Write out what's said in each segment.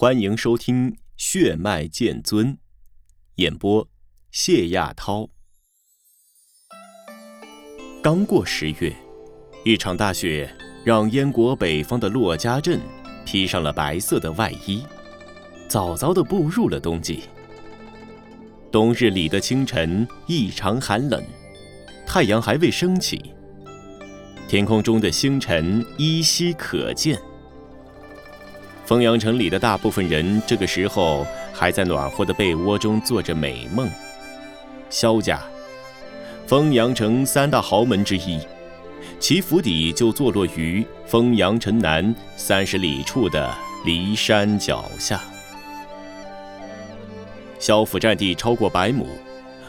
欢迎收听《血脉剑尊》，演播谢亚涛。刚过十月，一场大雪让燕国北方的骆家镇披上了白色的外衣，早早的步入了冬季。冬日里的清晨异常寒冷，太阳还未升起，天空中的星辰依稀可见。丰阳城里的大部分人这个时候还在暖和的被窝中做着美梦。萧家，丰阳城三大豪门之一，其府邸就坐落于丰阳城南三十里处的骊山脚下。萧府占地超过百亩，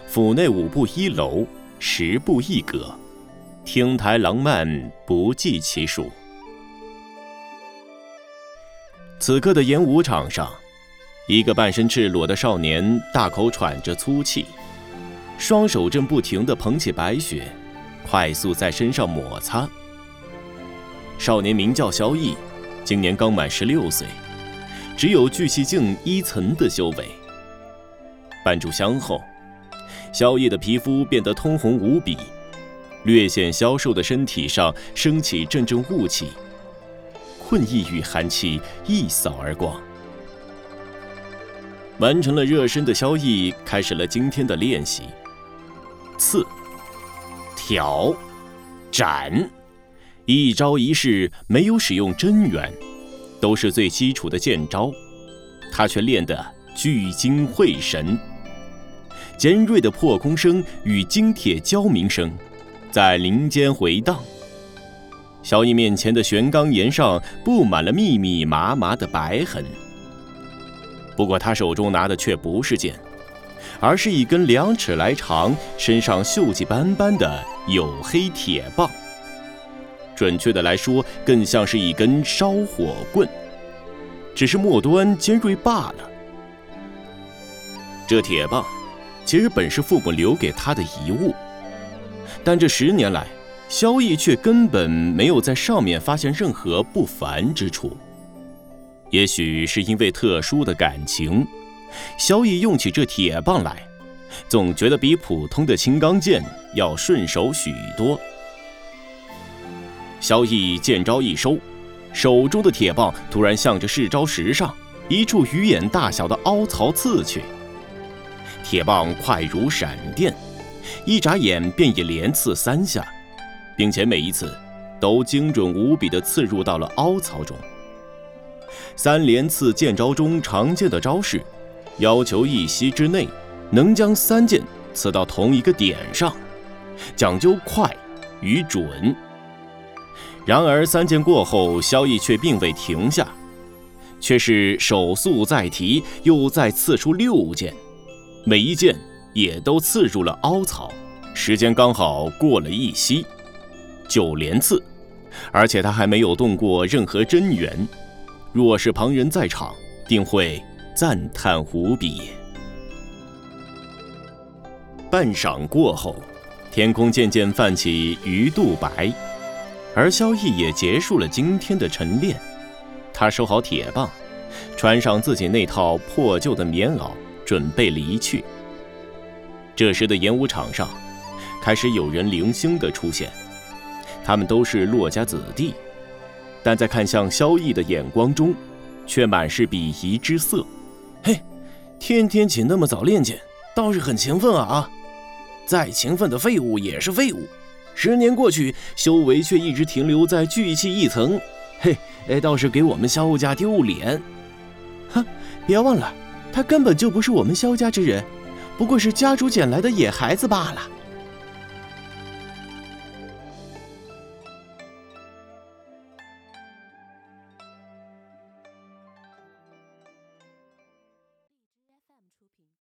府内五步一楼，十步一阁，亭台廊幔不计其数。此刻的演武场上，一个半身赤裸的少年大口喘着粗气，双手正不停地捧起白雪，快速在身上摩擦。少年名叫萧逸，今年刚满十六岁，只有聚气境一层的修为。半炷香后，萧逸的皮肤变得通红无比，略显消瘦的身体上升起阵阵雾气。困意与寒气一扫而光。完成了热身的萧逸开始了今天的练习。刺、挑、斩，一招一式没有使用真元，都是最基础的剑招，他却练得聚精会神。尖锐的破空声与金铁交鸣声，在林间回荡。萧逸面前的玄钢岩上布满了密密麻麻的白痕。不过他手中拿的却不是剑，而是一根两尺来长、身上锈迹斑斑的黝黑铁棒。准确的来说，更像是一根烧火棍，只是末端尖锐罢了。这铁棒，其实本是父母留给他的遗物，但这十年来。萧逸却根本没有在上面发现任何不凡之处。也许是因为特殊的感情，萧逸用起这铁棒来，总觉得比普通的青钢剑要顺手许多。萧逸剑招一收，手中的铁棒突然向着试招石上一处鱼眼大小的凹槽刺去。铁棒快如闪电，一眨眼便已连刺三下。并且每一次都精准无比地刺入到了凹槽中。三连刺剑招中常见的招式，要求一息之内能将三剑刺到同一个点上，讲究快与准。然而三剑过后，萧逸却并未停下，却是手速再提，又再刺出六剑，每一剑也都刺入了凹槽，时间刚好过了一息。九连刺，而且他还没有动过任何真元。若是旁人在场，定会赞叹无比。半晌过后，天空渐渐泛起鱼肚白，而萧逸也结束了今天的晨练。他收好铁棒，穿上自己那套破旧的棉袄，准备离去。这时的演武场上，开始有人零星的出现。他们都是骆家子弟，但在看向萧逸的眼光中，却满是鄙夷之色。嘿，天天起那么早练剑，倒是很勤奋啊！再勤奋的废物也是废物。十年过去，修为却一直停留在聚气一层。嘿，哎，倒是给我们萧家丢脸。哼，别忘了，他根本就不是我们萧家之人，不过是家主捡来的野孩子罢了。